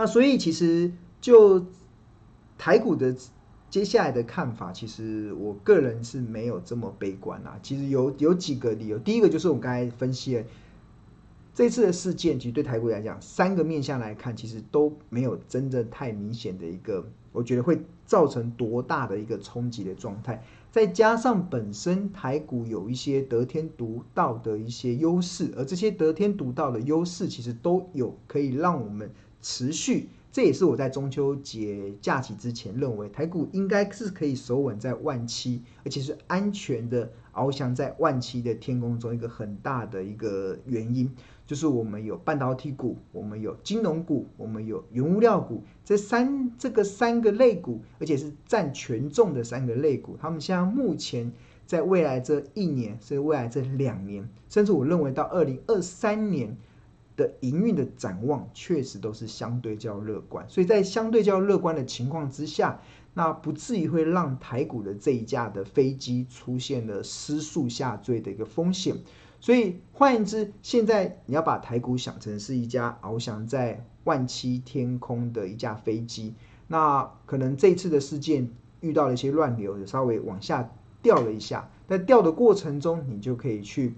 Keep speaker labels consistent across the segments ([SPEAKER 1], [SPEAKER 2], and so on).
[SPEAKER 1] 那所以其实就台股的接下来的看法，其实我个人是没有这么悲观啊。其实有有几个理由，第一个就是我们刚才分析的。这次的事件，其实对台股来讲，三个面向来看，其实都没有真的太明显的一个，我觉得会造成多大的一个冲击的状态。再加上本身台股有一些得天独厚的一些优势，而这些得天独厚的优势，其实都有可以让我们持续。这也是我在中秋节假期之前认为，台股应该是可以守稳在万七，而且是安全的翱翔在万七的天空中，一个很大的一个原因。就是我们有半导体股，我们有金融股，我们有原物料股，这三这个三个类股，而且是占权重的三个类股，他们现在目前在未来这一年，甚至未来这两年，甚至我认为到二零二三年的营运的展望，确实都是相对较乐观。所以在相对较乐观的情况之下，那不至于会让台股的这一架的飞机出现了失速下坠的一个风险。所以换言之，现在你要把台股想成是一架翱翔在万七天空的一架飞机，那可能这次的事件遇到了一些乱流，稍微往下掉了一下，在掉的过程中，你就可以去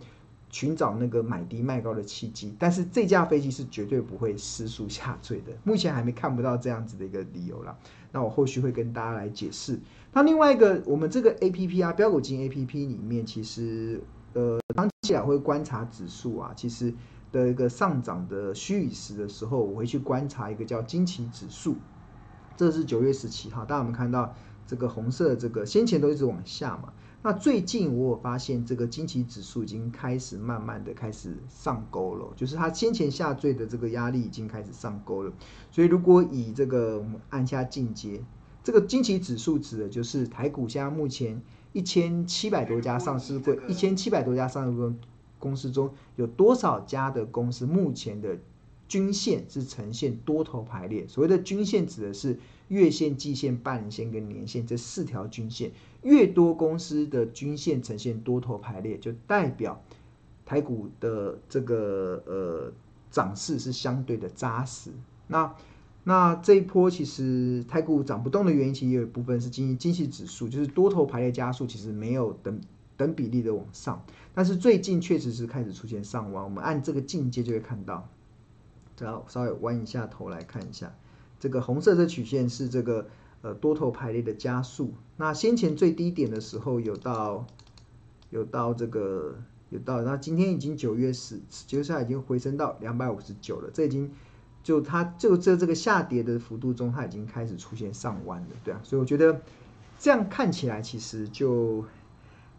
[SPEAKER 1] 寻找那个买低卖高的契机。但是这架飞机是绝对不会失速下坠的，目前还没看不到这样子的一个理由啦。那我后续会跟大家来解释。那另外一个，我们这个 A P P 啊，标股金 A P P 里面其实。呃，当起来会观察指数啊，其实的一个上涨的虚与实的时候，我会去观察一个叫惊奇指数。这是九月十七号，大家有没有看到这个红色这个先前都一直往下嘛？那最近我有发现这个惊奇指数已经开始慢慢的开始上钩了，就是它先前下坠的这个压力已经开始上钩了。所以如果以这个我们按下进阶，这个惊奇指数指的就是台股现在目前。一千七百多家上市会，一千七百多家上市公公司中有多少家的公司目前的均线是呈现多头排列？所谓的均线指的是月线、季线、半年线跟年线这四条均线。越多公司的均线呈现多头排列，就代表台股的这个呃涨势是相对的扎实。那那这一波其实台股涨不动的原因，其实有一部分是经济经济指数，就是多头排列加速，其实没有等等比例的往上。但是最近确实是开始出现上弯，我们按这个进阶就会看到。然后稍微弯一下头来看一下，这个红色的曲线是这个呃多头排列的加速。那先前最低点的时候有到有到这个有到，那今天已经九月十，九月十已经回升到两百五十九了，这已经。就它就在这个下跌的幅度中，它已经开始出现上弯了，对啊，所以我觉得这样看起来其实就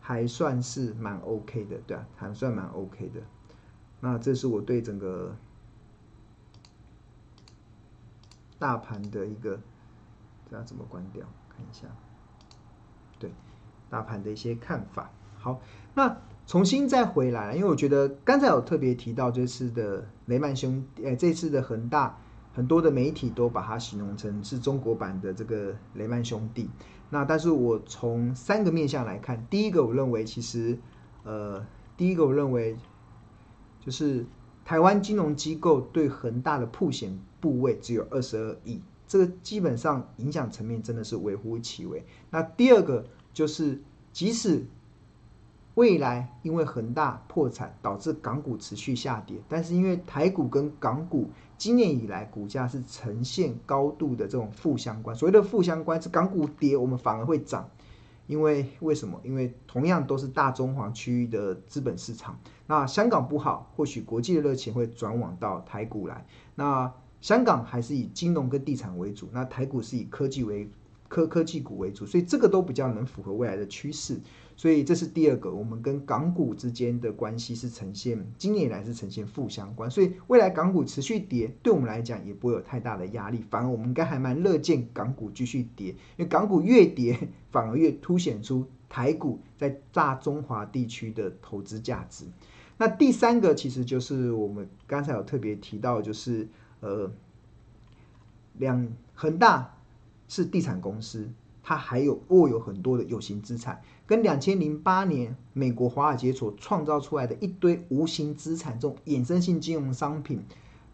[SPEAKER 1] 还算是蛮 OK 的，对啊，还算蛮 OK 的。那这是我对整个大盘的一个，这样怎么关掉？看一下，对，大盘的一些看法。好，那。重新再回来，因为我觉得刚才有特别提到这次的雷曼兄，诶，这次的恒大，很多的媒体都把它形容成是中国版的这个雷曼兄弟。那但是我从三个面向来看，第一个我认为其实，呃，第一个我认为就是台湾金融机构对恒大的铺险部位只有二十二亿，这个基本上影响层面真的是微乎其微。那第二个就是即使未来因为恒大破产导致港股持续下跌，但是因为台股跟港股今年以来股价是呈现高度的这种负相关，所谓的负相关是港股跌，我们反而会涨，因为为什么？因为同样都是大中华区域的资本市场，那香港不好，或许国际的热钱会转往到台股来，那香港还是以金融跟地产为主，那台股是以科技为科科技股为主，所以这个都比较能符合未来的趋势。所以这是第二个，我们跟港股之间的关系是呈现今年以来是呈现负相关，所以未来港股持续跌，对我们来讲也不会有太大的压力，反而我们应该还蛮乐见港股继续跌，因为港股越跌，反而越凸显出台股在大中华地区的投资价值。那第三个其实就是我们刚才有特别提到，就是呃，两恒大是地产公司。它还有握有很多的有形资产，跟两千零八年美国华尔街所创造出来的一堆无形资产这种衍生性金融商品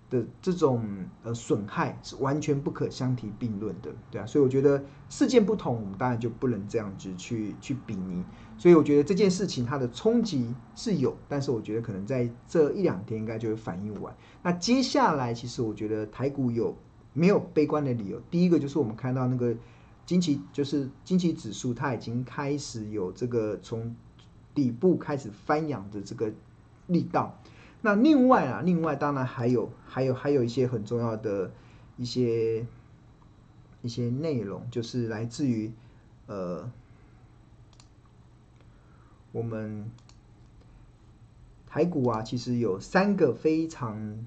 [SPEAKER 1] 的这种呃损害是完全不可相提并论的，对啊，所以我觉得事件不同，我们当然就不能这样子去去比拟。所以我觉得这件事情它的冲击是有，但是我觉得可能在这一两天应该就会反应完。那接下来其实我觉得台股有没有悲观的理由？第一个就是我们看到那个惊奇，就是惊奇指数它已经开始有这个从底部开始翻扬的这个力道。那另外啊，另外当然还有还有还有一些很重要的一些一些内容，就是来自于呃我们台股啊，其实有三个非常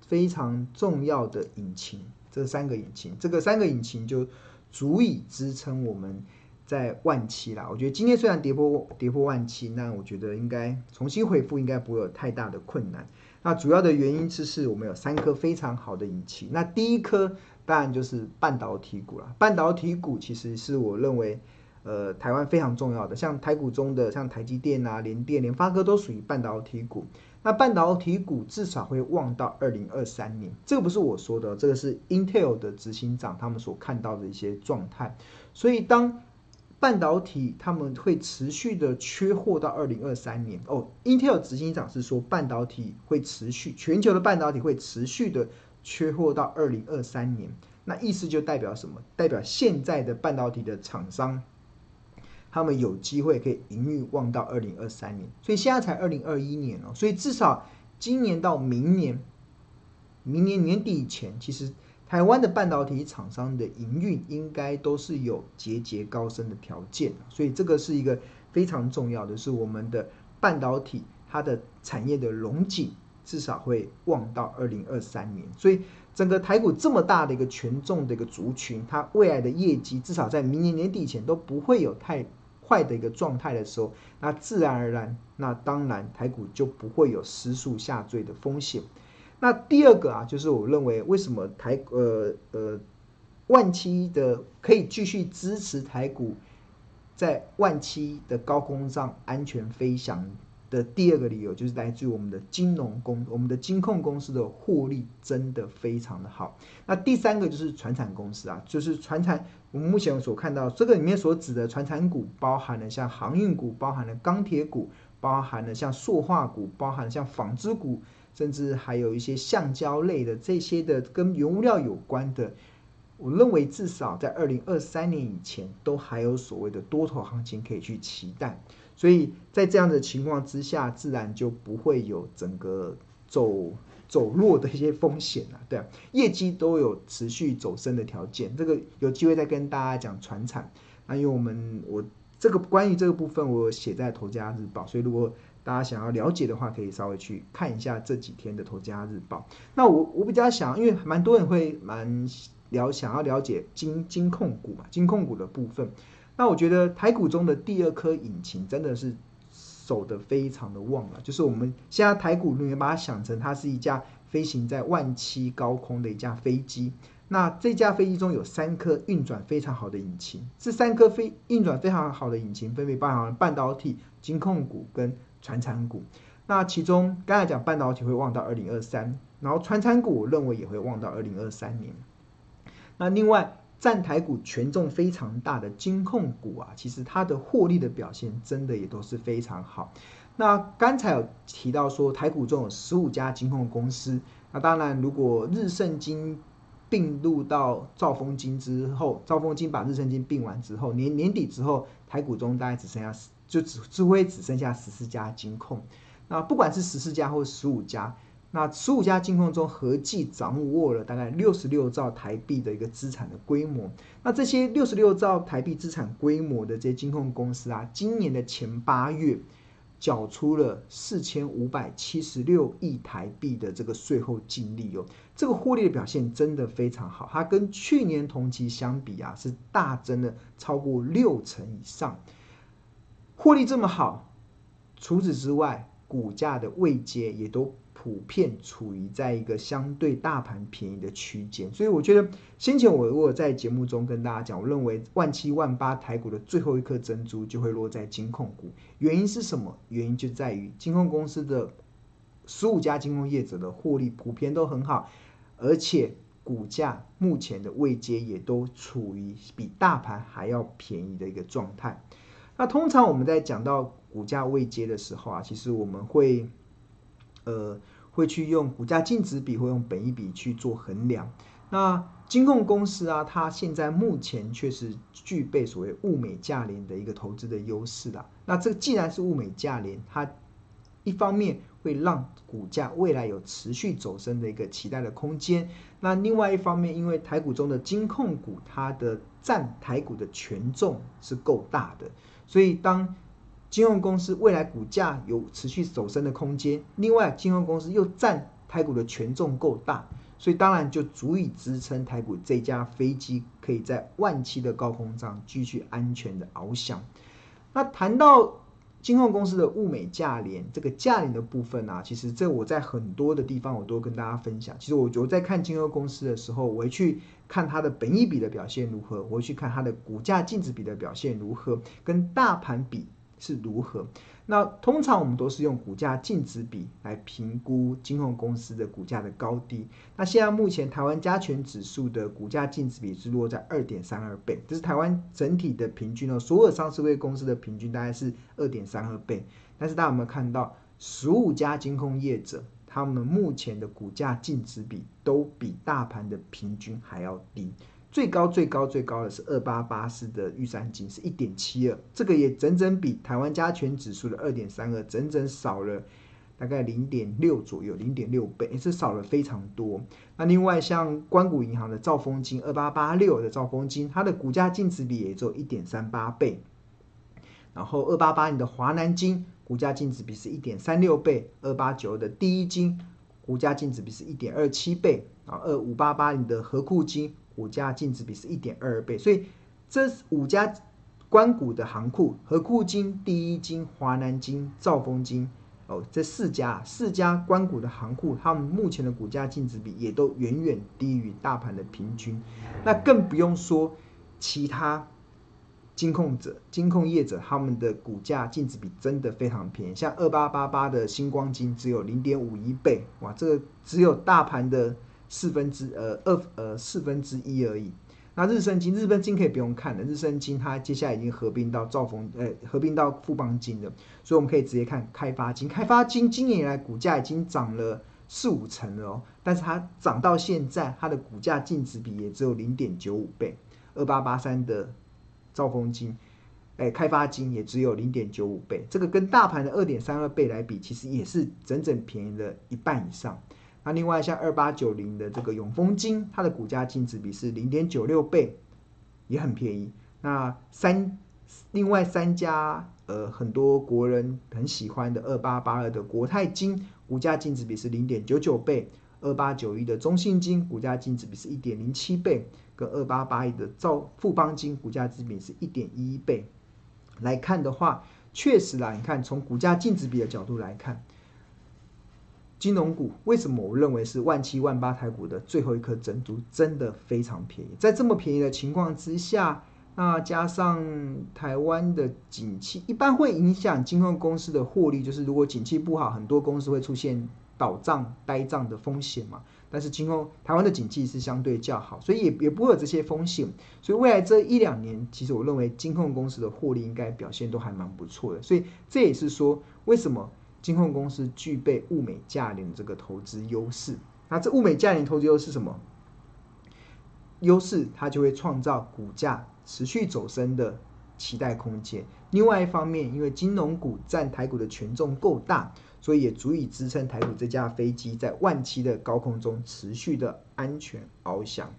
[SPEAKER 1] 非常重要的引擎，这三个引擎，这个三个引擎就足以支撑我们。在万七啦，我觉得今天虽然跌破跌破万七，那我觉得应该重新恢复应该不会有太大的困难。那主要的原因就是我们有三颗非常好的引擎。那第一颗当然就是半导体股啦，半导体股其实是我认为呃台湾非常重要的，像台股中的像台积电啊、联电、联发科都属于半导体股。那半导体股至少会旺到二零二三年，这个不是我说的，这个是 Intel 的执行长他们所看到的一些状态。所以当半导体他们会持续的缺货到二零二三年哦。Intel 执行长是说半导体会持续，全球的半导体会持续的缺货到二零二三年。那意思就代表什么？代表现在的半导体的厂商，他们有机会可以营运望到二零二三年。所以现在才二零二一年哦，所以至少今年到明年，明年年底以前，其实。台湾的半导体厂商的营运应该都是有节节高升的条件，所以这个是一个非常重要的，是我们的半导体它的产业的荣景至少会旺到二零二三年。所以整个台股这么大的一个权重的一个族群，它未来的业绩至少在明年年底前都不会有太坏的一个状态的时候，那自然而然，那当然台股就不会有失速下坠的风险。那第二个啊，就是我认为为什么台呃呃万七的可以继续支持台股在万七的高空上安全飞翔的第二个理由，就是来自于我们的金融公我们的金控公司的获利真的非常的好。那第三个就是船产公司啊，就是船产我们目前所看到这个里面所指的船产股，包含了像航运股，包含了钢铁股，包含了像塑化股，包含了像纺织股。甚至还有一些橡胶类的这些的跟原物料有关的，我认为至少在二零二三年以前都还有所谓的多头行情可以去期待，所以在这样的情况之下，自然就不会有整个走走弱的一些风险了，对啊，业绩都有持续走升的条件，这个有机会再跟大家讲传产，那因为我们我这个关于这个部分我写在《头家日报》，所以如果大家想要了解的话，可以稍微去看一下这几天的《头家日报》。那我我比较想，因为蛮多人会蛮了想要了解金金控股嘛，金控股的部分。那我觉得台股中的第二颗引擎真的是守得非常的旺了，就是我们现在台股，你们把它想成它是一架飞行在万七高空的一架飞机。那这架飞机中有三颗运转非常好的引擎，这三颗飞运转非常好的引擎分别包含半导体、金控股跟传产股，那其中刚才讲半导体会旺到二零二三，然后传产股我认为也会旺到二零二三年。那另外占台股权重非常大的金控股啊，其实它的获利的表现真的也都是非常好。那刚才有提到说台股中有十五家金控公司，那当然如果日盛金并入到兆丰金之后，兆丰金把日盛金并完之后，年年底之后台股中大概只剩下。就只只会只剩下十四家金控，那不管是十四家或十五家，那十五家金控中合计掌握了大概六十六兆台币的一个资产的规模。那这些六十六兆台币资产规模的这些金控公司啊，今年的前八月缴出了四千五百七十六亿台币的这个税后净利哦，这个获利的表现真的非常好，它跟去年同期相比啊，是大增了超过六成以上。获利这么好，除此之外，股价的位阶也都普遍处于在一个相对大盘便宜的区间，所以我觉得先前我如果在节目中跟大家讲，我认为万七万八台股的最后一颗珍珠就会落在金控股，原因是什么？原因就在于金控公司的十五家金控业者的获利普遍都很好，而且股价目前的位阶也都处于比大盘还要便宜的一个状态。那通常我们在讲到股价位阶的时候啊，其实我们会呃会去用股价净值比或用本益比去做衡量。那金控公司啊，它现在目前确实具备所谓物美价廉的一个投资的优势啦。那这既然是物美价廉，它一方面会让股价未来有持续走升的一个期待的空间，那另外一方面，因为台股中的金控股，它的占台股的权重是够大的，所以当金融公司未来股价有持续走升的空间，另外金融公司又占台股的权重够大。所以当然就足以支撑台股这架飞机可以在万七的高空上继续安全的翱翔。那谈到金控公司的物美价廉，这个价廉的部分啊，其实这我在很多的地方我都跟大家分享。其实我我在看金控公司的时候，我会去看它的本益比的表现如何，我会去看它的股价净值比的表现如何，跟大盘比是如何。那通常我们都是用股价净值比来评估金控公司的股价的高低。那现在目前台湾加权指数的股价净值比是落在二点三二倍，这是台湾整体的平均哦，所有上市柜公司的平均大概是二点三二倍。但是大家有没有看到，十五家金控业者，他们目前的股价净值比都比大盘的平均还要低。最高最高最高的是二八八四的玉山金是一点七二，这个也整整比台湾加权指数的二点三二整整少了大概零点六左右，零点六倍，也是少了非常多。那另外像关谷银行的兆丰金二八八六的兆丰金，它的股价净值比也只有一点三八倍。然后二八八零的华南金股价净值比是一点三六倍，二八九的第一金股价净值比是一点二七倍，然后二五八八零的合库金。股价净值比是一点二二倍，所以这五家关股的行库，和库金、第一金、华南金、兆丰金，哦，这四家四家关股的行库，他们目前的股价净值比也都远远低于大盘的平均，那更不用说其他金控者、金控业者，他们的股价净值比真的非常便宜，像二八八八的星光金只有零点五一倍，哇，这个只有大盘的。四分之呃二呃四分之一而已。那日升金、日分金可以不用看了，日升金它接下来已经合并到兆丰呃合并到富邦金了，所以我们可以直接看开发金。开发金今年以来股价已经涨了四五成了哦，但是它涨到现在，它的股价净值比也只有零点九五倍。二八八三的兆丰金，哎开发金也只有零点九五倍，这个跟大盘的二点三二倍来比，其实也是整整便宜了一半以上。那另外像二八九零的这个永丰金，它的股价净值比是零点九六倍，也很便宜。那三另外三家呃很多国人很喜欢的二八八二的国泰金，股价净值比是零点九九倍；二八九一的中信金，股价净值比是一点零七倍；跟二八八一的兆富邦金，股价净值比是一点一一倍。来看的话，确实啦，你看从股价净值比的角度来看。金融股为什么我认为是万七万八台股的最后一颗珍珠？真的非常便宜。在这么便宜的情况之下，那加上台湾的景气，一般会影响金控公司的获利。就是如果景气不好，很多公司会出现倒账、呆账的风险嘛。但是金控台湾的景气是相对较好，所以也也不会有这些风险。所以未来这一两年，其实我认为金控公司的获利应该表现都还蛮不错的。所以这也是说为什么。金控公司具备物美价廉这个投资优势，那这物美价廉投资优势是什么？优势它就会创造股价持续走升的期待空间。另外一方面，因为金融股占台股的权重够大，所以也足以支撑台股这架飞机在万七的高空中持续的安全翱翔。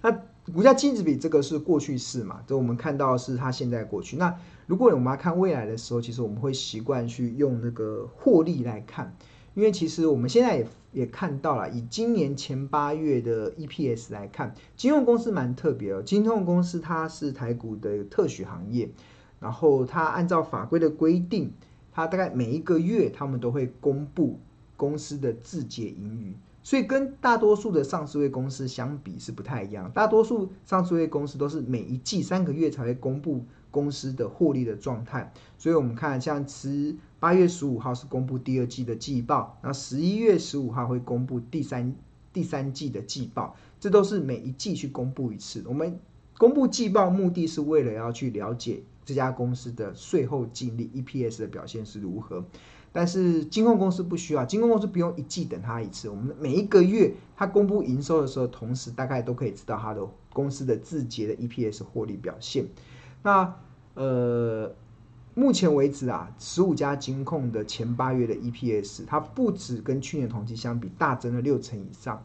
[SPEAKER 1] 那股价净值比这个是过去式嘛？就我们看到是它现在过去。那如果我们要看未来的时候，其实我们会习惯去用那个获利来看，因为其实我们现在也也看到了，以今年前八月的 EPS 来看，金融公司蛮特别哦。金融公司它是台股的特许行业，然后它按照法规的规定，它大概每一个月他们都会公布公司的自结盈余。所以跟大多数的上市位公司相比是不太一样，大多数上市位公司都是每一季三个月才会公布公司的获利的状态。所以我们看，像十八月十五号是公布第二季的季报，那十一月十五号会公布第三第三季的季报，这都是每一季去公布一次。我们公布季报目的是为了要去了解这家公司的税后净利 EPS 的表现是如何。但是金控公司不需要，金控公司不用一季等它一次。我们每一个月它公布营收的时候，同时大概都可以知道它的公司的自结的 EPS 获利表现。那呃，目前为止啊，十五家金控的前八月的 EPS，它不止跟去年同期相比大增了六成以上，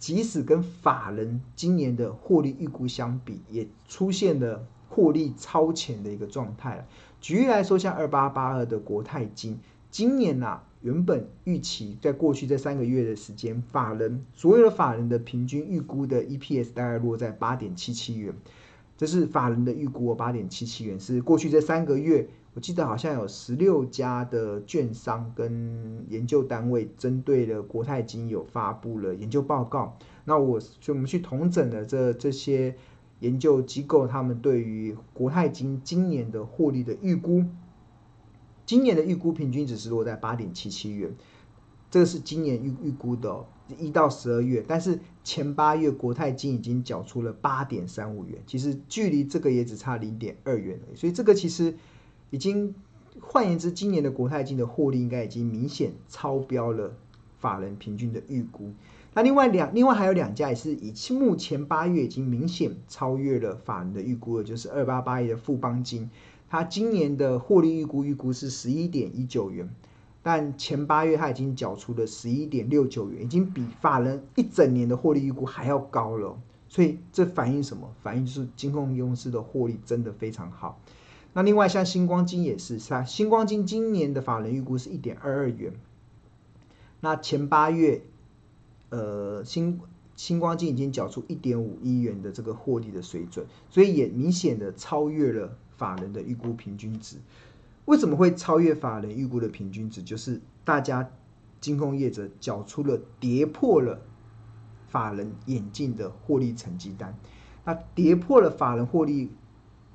[SPEAKER 1] 即使跟法人今年的获利预估相比，也出现了获利超前的一个状态。举例来说，像二八八二的国泰金。今年呐、啊，原本预期在过去这三个月的时间，法人所有的法人的平均预估的 EPS 大概落在八点七七元，这是法人的预估，八点七七元是过去这三个月，我记得好像有十六家的券商跟研究单位针对了国泰金有发布了研究报告，那我就我们去统整了这这些研究机构他们对于国泰金今年的获利的预估。今年的预估平均值是落在八点七七元，这个是今年预预估的哦，一到十二月，但是前八月国泰金已经缴出了八点三五元，其实距离这个也只差零点二元，所以这个其实已经，换言之，今年的国泰金的获利应该已经明显超标了法人平均的预估。那另外两，另外还有两家也是以目前八月已经明显超越了法人的预估的，就是二八八一的富邦金。它今年的获利预估预估是十一点一九元，但前八月它已经缴出了十一点六九元，已经比法人一整年的获利预估还要高了。所以这反映什么？反映就是金控公司的获利真的非常好。那另外像新光金也是，是啊，新光金今年的法人预估是一点二二元，那前八月，呃，新新光金已经缴出一点五亿元的这个获利的水准，所以也明显的超越了。法人的预估平均值为什么会超越法人预估的平均值？就是大家金控业者缴出了跌破了法人眼镜的获利成绩单，那跌破了法人获利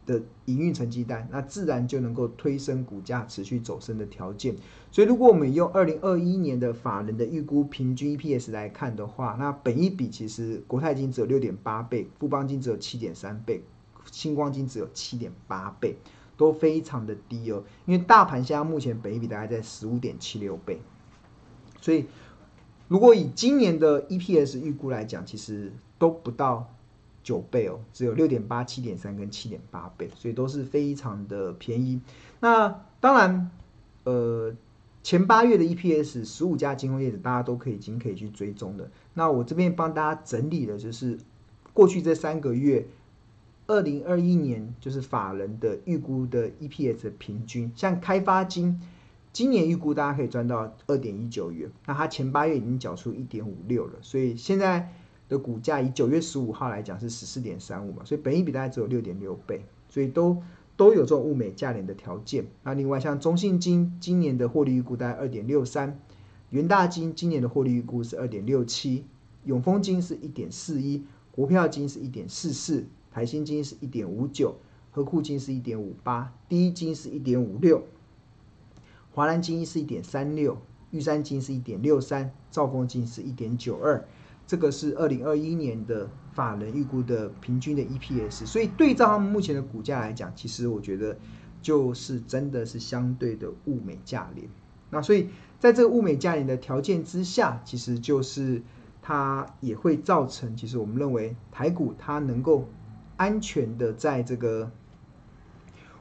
[SPEAKER 1] 的营运成绩单，那自然就能够推升股价持续走升的条件。所以，如果我们用二零二一年的法人的预估平均 EPS 来看的话，那本一比其实国泰金只有六点八倍，富邦金只有七点三倍。新光金只有七点八倍，都非常的低哦。因为大盘现在目前北比大概在十五点七六倍，所以如果以今年的 EPS 预估来讲，其实都不到九倍哦，只有六点八、七点三跟七点八倍，所以都是非常的便宜。那当然，呃，前八月的 EPS，十五家金融业者大家都可以经可以去追踪的。那我这边帮大家整理的就是过去这三个月。二零二一年就是法人的预估的 EPS 平均，像开发金今年预估大家可以赚到二点一九元，那它前八月已经缴出一点五六了，所以现在的股价以九月十五号来讲是十四点三五嘛，所以本益比大概只有六点六倍，所以都都有这种物美价廉的条件。那另外像中信金今年的获利预估大概二点六三，元大金今年的获利预估是二点六七，永丰金是一点四一，国票金是一点四四。台新金是一点五九，和库金是一点五八，第一金是一点五六，华南金是一点三六，玉山金是一点六三，兆丰金是一点九二，这个是二零二一年的法人预估的平均的 EPS，所以对照他们目前的股价来讲，其实我觉得就是真的是相对的物美价廉。那所以在这个物美价廉的条件之下，其实就是它也会造成，其实我们认为台股它能够。安全的在这个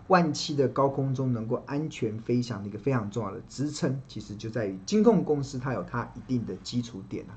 [SPEAKER 1] 万七的高空中能够安全飞翔的一个非常重要的支撑，其实就在于金控公司它有它一定的基础点啊。